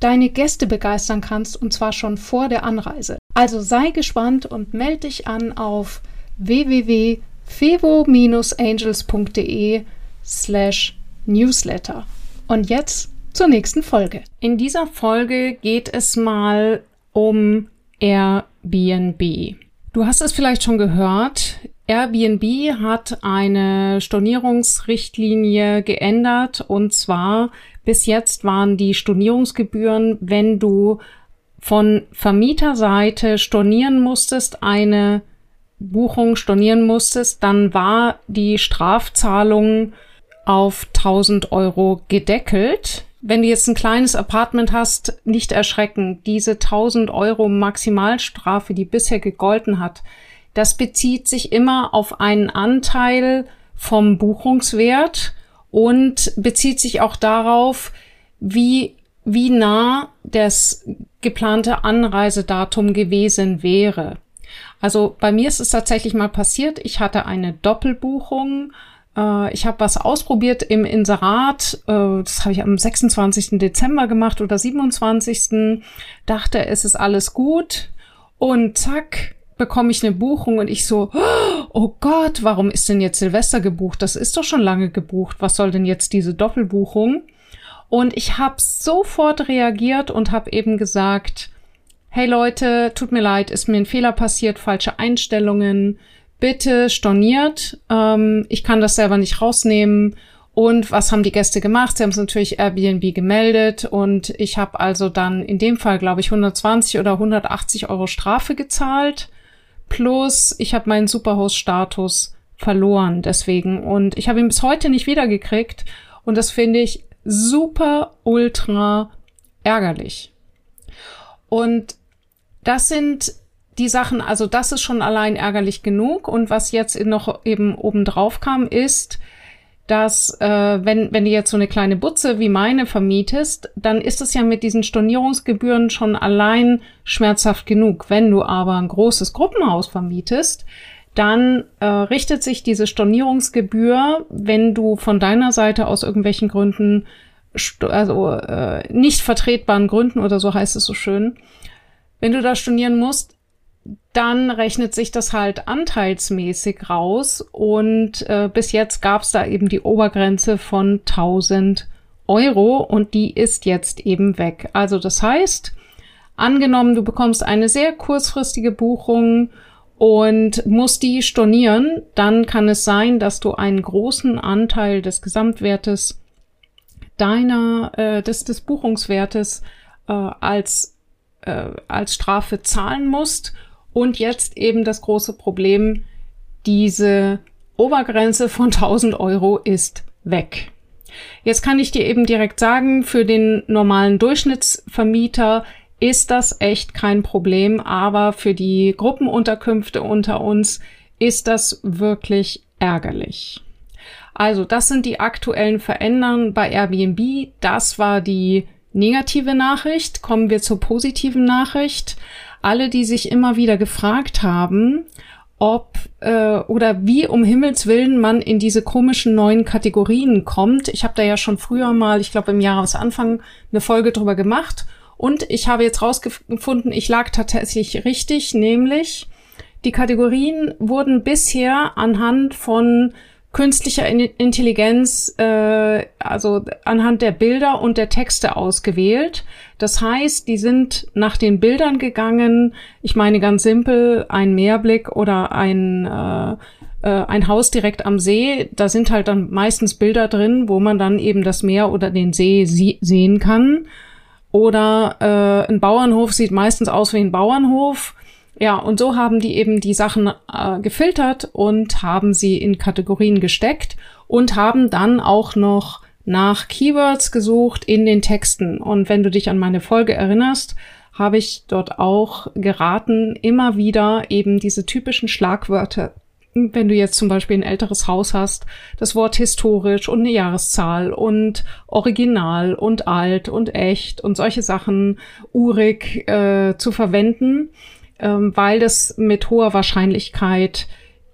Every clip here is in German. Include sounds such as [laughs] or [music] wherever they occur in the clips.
deine Gäste begeistern kannst, und zwar schon vor der Anreise. Also sei gespannt und melde dich an auf www.fevo-angels.de slash newsletter. Und jetzt zur nächsten Folge. In dieser Folge geht es mal um Airbnb. Du hast es vielleicht schon gehört. Airbnb hat eine Stornierungsrichtlinie geändert und zwar bis jetzt waren die Stornierungsgebühren, wenn du von Vermieterseite stornieren musstest, eine Buchung stornieren musstest, dann war die Strafzahlung auf 1000 Euro gedeckelt. Wenn du jetzt ein kleines Apartment hast, nicht erschrecken. Diese 1000 Euro Maximalstrafe, die bisher gegolten hat, das bezieht sich immer auf einen Anteil vom Buchungswert und bezieht sich auch darauf, wie, wie nah das geplante Anreisedatum gewesen wäre. Also bei mir ist es tatsächlich mal passiert, ich hatte eine Doppelbuchung äh, ich habe was ausprobiert im Inserat. Äh, das habe ich am 26. Dezember gemacht oder 27. Dachte, es ist alles gut. Und zack, bekomme ich eine Buchung und ich so, oh Gott, warum ist denn jetzt Silvester gebucht? Das ist doch schon lange gebucht. Was soll denn jetzt diese Doppelbuchung? Und ich habe sofort reagiert und habe eben gesagt, hey Leute, tut mir leid, ist mir ein Fehler passiert, falsche Einstellungen bitte storniert. Ähm, ich kann das selber nicht rausnehmen. Und was haben die Gäste gemacht? Sie haben es natürlich Airbnb gemeldet und ich habe also dann in dem Fall, glaube ich, 120 oder 180 Euro Strafe gezahlt. Plus ich habe meinen Superhost-Status verloren deswegen. Und ich habe ihn bis heute nicht wiedergekriegt. Und das finde ich super, ultra ärgerlich. Und das sind die Sachen, also das ist schon allein ärgerlich genug. Und was jetzt noch eben obendrauf kam, ist, dass äh, wenn, wenn du jetzt so eine kleine Butze wie meine vermietest, dann ist es ja mit diesen Stornierungsgebühren schon allein schmerzhaft genug. Wenn du aber ein großes Gruppenhaus vermietest, dann äh, richtet sich diese Stornierungsgebühr, wenn du von deiner Seite aus irgendwelchen Gründen, also äh, nicht vertretbaren Gründen oder so heißt es so schön, wenn du da stornieren musst, dann rechnet sich das halt anteilsmäßig raus und äh, bis jetzt gab es da eben die Obergrenze von 1000 Euro und die ist jetzt eben weg. Also das heißt, angenommen, du bekommst eine sehr kurzfristige Buchung und musst die stornieren, dann kann es sein, dass du einen großen Anteil des Gesamtwertes deiner äh, des, des Buchungswertes äh, als äh, als Strafe zahlen musst und jetzt eben das große Problem, diese Obergrenze von [laughs] 1000 Euro ist weg. Jetzt kann ich dir eben direkt sagen, für den normalen Durchschnittsvermieter ist das echt kein Problem, aber für die Gruppenunterkünfte unter uns ist das wirklich ärgerlich. Also, das sind die aktuellen Veränderungen bei Airbnb. Das war die negative Nachricht. Kommen wir zur positiven Nachricht alle, die sich immer wieder gefragt haben, ob äh, oder wie um Himmels willen man in diese komischen neuen Kategorien kommt. Ich habe da ja schon früher mal, ich glaube im Jahresanfang, eine Folge drüber gemacht. Und ich habe jetzt rausgefunden, ich lag tatsächlich richtig, nämlich die Kategorien wurden bisher anhand von künstlicher Intelligenz, äh, also anhand der Bilder und der Texte ausgewählt. Das heißt, die sind nach den Bildern gegangen. Ich meine ganz simpel, ein Meerblick oder ein, äh, äh, ein Haus direkt am See. Da sind halt dann meistens Bilder drin, wo man dann eben das Meer oder den See sehen kann. Oder äh, ein Bauernhof sieht meistens aus wie ein Bauernhof. Ja, und so haben die eben die Sachen äh, gefiltert und haben sie in Kategorien gesteckt und haben dann auch noch nach Keywords gesucht in den Texten. Und wenn du dich an meine Folge erinnerst, habe ich dort auch geraten, immer wieder eben diese typischen Schlagwörter wenn du jetzt zum Beispiel ein älteres Haus hast, das Wort historisch und eine Jahreszahl und original und alt und echt und solche Sachen urig äh, zu verwenden, ähm, weil das mit hoher Wahrscheinlichkeit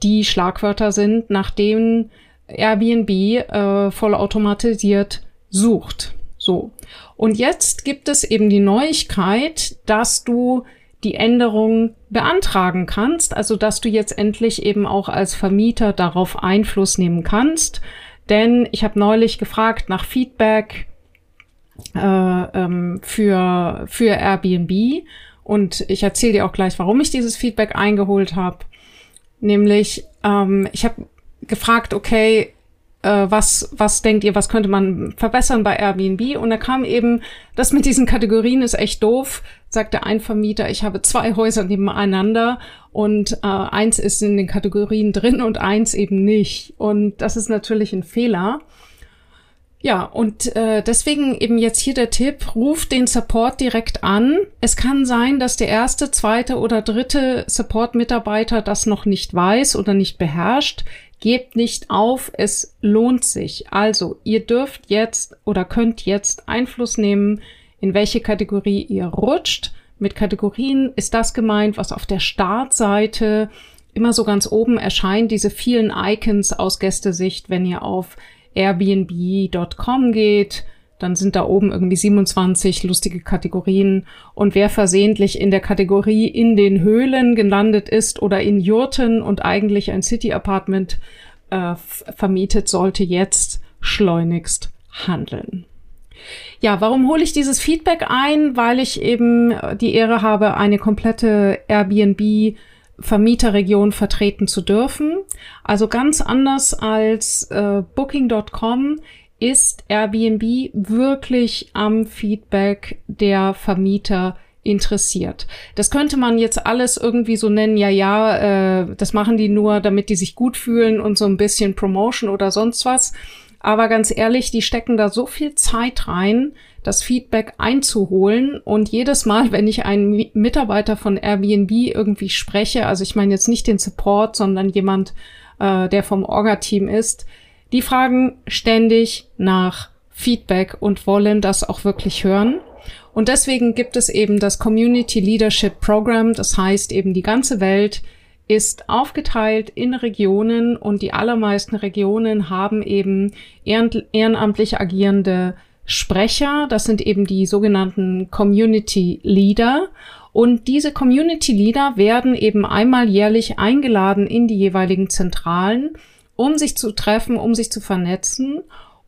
die Schlagwörter sind, nach denen Airbnb äh, vollautomatisiert sucht. So. Und jetzt gibt es eben die Neuigkeit, dass du die Änderung beantragen kannst, also dass du jetzt endlich eben auch als Vermieter darauf Einfluss nehmen kannst. Denn ich habe neulich gefragt nach Feedback äh, ähm, für, für Airbnb und ich erzähle dir auch gleich, warum ich dieses Feedback eingeholt habe. Nämlich, ähm, ich habe gefragt, okay, äh, was, was denkt ihr, was könnte man verbessern bei Airbnb? Und da kam eben, das mit diesen Kategorien ist echt doof, sagte ein Vermieter, ich habe zwei Häuser nebeneinander und äh, eins ist in den Kategorien drin und eins eben nicht. Und das ist natürlich ein Fehler. Ja, und äh, deswegen eben jetzt hier der Tipp, ruft den Support direkt an. Es kann sein, dass der erste, zweite oder dritte Support-Mitarbeiter das noch nicht weiß oder nicht beherrscht. Gebt nicht auf, es lohnt sich. Also, ihr dürft jetzt oder könnt jetzt Einfluss nehmen, in welche Kategorie ihr rutscht. Mit Kategorien ist das gemeint, was auf der Startseite immer so ganz oben erscheint, diese vielen Icons aus Gästesicht, wenn ihr auf airbnb.com geht dann sind da oben irgendwie 27 lustige Kategorien. Und wer versehentlich in der Kategorie in den Höhlen gelandet ist oder in Jurten und eigentlich ein City Apartment äh, vermietet, sollte jetzt schleunigst handeln. Ja, warum hole ich dieses Feedback ein? Weil ich eben die Ehre habe, eine komplette Airbnb Vermieterregion vertreten zu dürfen. Also ganz anders als äh, Booking.com ist Airbnb wirklich am Feedback der Vermieter interessiert. Das könnte man jetzt alles irgendwie so nennen, ja, ja, äh, das machen die nur, damit die sich gut fühlen und so ein bisschen Promotion oder sonst was. Aber ganz ehrlich, die stecken da so viel Zeit rein, das Feedback einzuholen. Und jedes Mal, [laughs] wenn ich einen Mitarbeiter von Airbnb irgendwie spreche, also ich meine jetzt nicht den Support, sondern jemand, äh, der vom Orga-Team ist, die fragen ständig nach Feedback und wollen das auch wirklich hören. Und deswegen gibt es eben das Community Leadership Program. Das heißt eben die ganze Welt ist aufgeteilt in Regionen und die allermeisten Regionen haben eben ehrenamtlich agierende Sprecher. Das sind eben die sogenannten Community Leader. Und diese Community Leader werden eben einmal jährlich eingeladen in die jeweiligen Zentralen um sich zu treffen, um sich zu vernetzen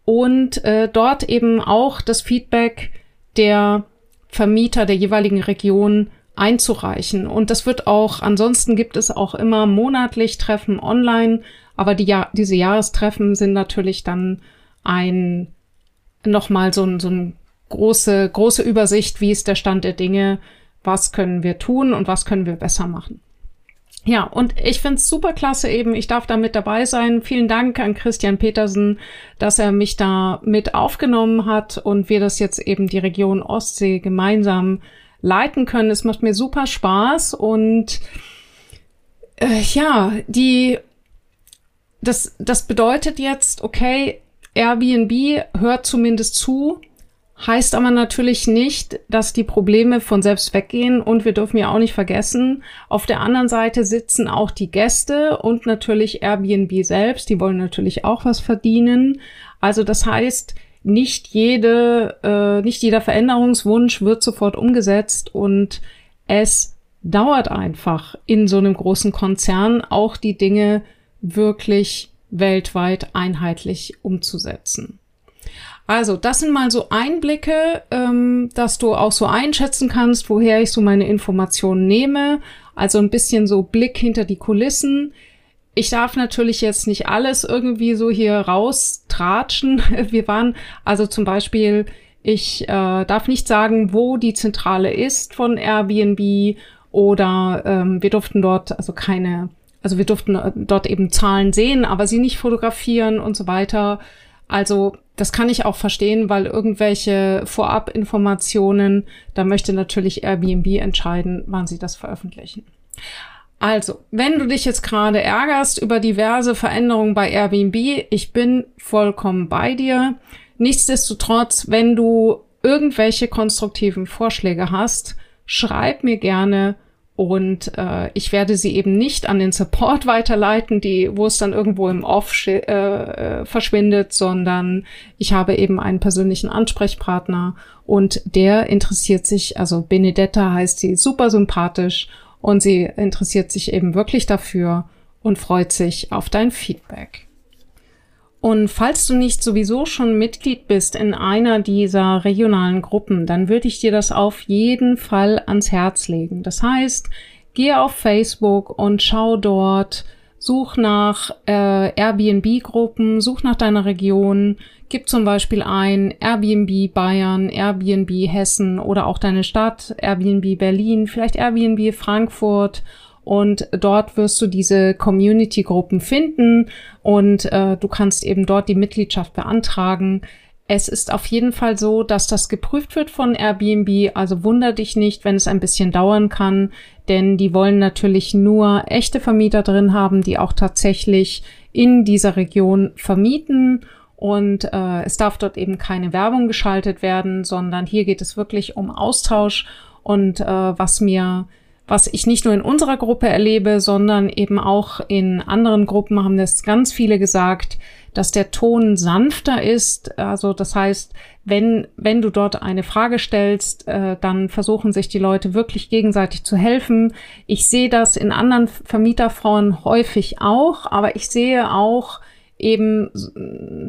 und äh, dort eben auch das Feedback der Vermieter der jeweiligen Region einzureichen. Und das wird auch, ansonsten gibt es auch immer monatlich Treffen online, aber die, diese Jahrestreffen sind natürlich dann ein, nochmal so ein, so ein große, große Übersicht, wie ist der Stand der Dinge, was können wir tun und was können wir besser machen. Ja, und ich find's super klasse eben. Ich darf da mit dabei sein. Vielen Dank an Christian Petersen, dass er mich da mit aufgenommen hat und wir das jetzt eben die Region Ostsee gemeinsam leiten können. Es macht mir super Spaß und äh, ja, die das das bedeutet jetzt, okay, Airbnb hört zumindest zu Heißt aber natürlich nicht, dass die Probleme von selbst weggehen und wir dürfen ja auch nicht vergessen, auf der anderen Seite sitzen auch die Gäste und natürlich Airbnb selbst, die wollen natürlich auch was verdienen. Also das heißt, nicht jede, äh, nicht jeder Veränderungswunsch wird sofort umgesetzt und es dauert einfach in so einem großen Konzern auch die Dinge wirklich weltweit einheitlich umzusetzen. Also, das sind mal so Einblicke, ähm, dass du auch so einschätzen kannst, woher ich so meine Informationen nehme. Also ein bisschen so Blick hinter die Kulissen. Ich darf natürlich jetzt nicht alles irgendwie so hier raustratschen. [laughs] Wir waren also zum Beispiel, ich äh, darf nicht sagen, wo die Zentrale ist von Airbnb oder ähm, wir durften dort also keine, also wir durften dort eben Zahlen sehen, aber sie nicht fotografieren und so weiter. Also das kann ich auch verstehen, weil irgendwelche Vorabinformationen, da möchte natürlich Airbnb entscheiden, wann sie das veröffentlichen. Also, wenn du dich jetzt gerade ärgerst über diverse Veränderungen bei Airbnb, ich bin vollkommen bei dir. Nichtsdestotrotz, wenn du irgendwelche konstruktiven Vorschläge hast, schreib mir gerne und äh, ich werde sie eben nicht an den Support [laughs] weiterleiten, die, wo es dann irgendwo im Off äh, äh, verschwindet, sondern ich habe eben einen persönlichen Ansprechpartner und der interessiert sich, also Benedetta heißt sie, super sympathisch und sie interessiert sich eben wirklich dafür und freut sich auf dein Feedback. Und falls du nicht sowieso schon Mitglied bist in einer dieser regionalen Gruppen, dann würde ich dir das auf jeden Fall ans Herz legen. Das heißt, geh auf Facebook und schau dort, such nach äh, Airbnb-Gruppen, such nach deiner Region, gib zum Beispiel ein Airbnb Bayern, Airbnb Hessen oder auch deine Stadt, Airbnb Berlin, vielleicht Airbnb Frankfurt. Und dort wirst du diese Community-Gruppen finden und äh, du kannst eben dort die Mitgliedschaft beantragen. Es ist auf jeden Fall so, dass das geprüft wird von Airbnb, also wunder dich nicht, wenn es ein bisschen dauern kann, denn die wollen natürlich nur echte Vermieter drin haben, die auch tatsächlich in dieser Region vermieten und äh, es darf dort eben keine Werbung geschaltet werden, sondern hier geht es wirklich um Austausch und äh, was mir was ich nicht nur in unserer Gruppe erlebe, sondern eben auch in anderen Gruppen haben das ganz viele gesagt, dass der Ton sanfter ist. Also das heißt, wenn, wenn du dort eine Frage stellst, äh, dann versuchen sich die Leute wirklich gegenseitig zu helfen. Ich sehe das in anderen Vermieterfrauen häufig auch, aber ich sehe auch eben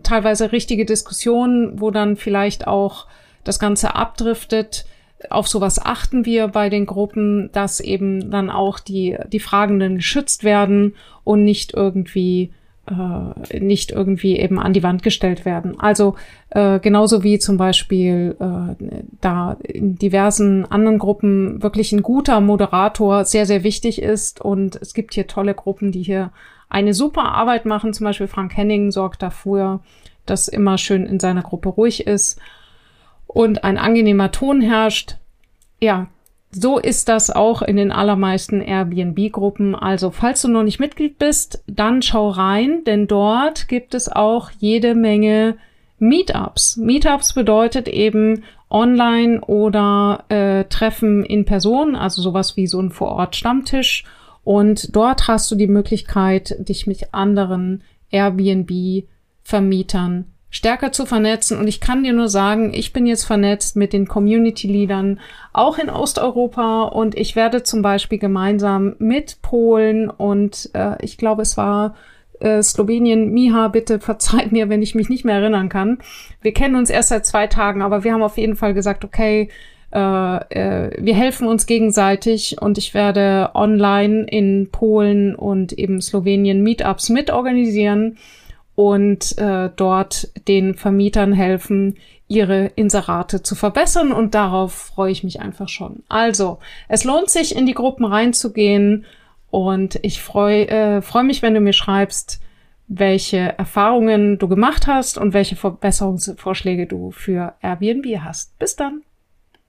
teilweise richtige Diskussionen, wo dann vielleicht auch das Ganze abdriftet auf sowas achten wir bei den Gruppen, dass eben dann auch die, die Fragenden geschützt werden und nicht irgendwie äh, nicht irgendwie eben an die Wand gestellt werden. Also äh, genauso wie zum Beispiel äh, da in diversen anderen Gruppen wirklich ein guter Moderator sehr, sehr wichtig ist. Und es gibt hier tolle Gruppen, die hier eine super Arbeit machen. Zum Beispiel Frank Henning sorgt dafür, dass immer schön in seiner Gruppe ruhig ist und ein angenehmer Ton herrscht. Ja, so ist das auch in den allermeisten Airbnb-Gruppen. Also, falls du noch nicht Mitglied bist, dann schau rein, denn dort gibt es auch jede Menge Meetups. Meetups bedeutet eben online oder äh, Treffen in Person, also sowas wie so ein Vorort-Stammtisch. Und dort hast du die Möglichkeit, dich mit anderen Airbnb-Vermietern stärker zu vernetzen. Und ich kann dir nur sagen, ich bin jetzt vernetzt mit den Community-Leadern auch in Osteuropa und ich werde zum Beispiel gemeinsam mit Polen und äh, ich glaube, es war äh, Slowenien, Miha, bitte verzeiht mir, wenn ich mich nicht mehr erinnern kann. Wir kennen uns erst seit zwei Tagen, aber wir haben auf jeden Fall gesagt, okay, äh, äh, wir helfen uns gegenseitig und ich werde online in Polen und eben Slowenien Meetups mitorganisieren und äh, dort den Vermietern helfen, ihre Inserate zu verbessern und darauf freue ich mich einfach schon. Also, es lohnt sich, in die Gruppen reinzugehen und ich freue äh, freu mich, wenn du mir schreibst, welche Erfahrungen du gemacht hast und welche Verbesserungsvorschläge du für Airbnb hast. Bis dann.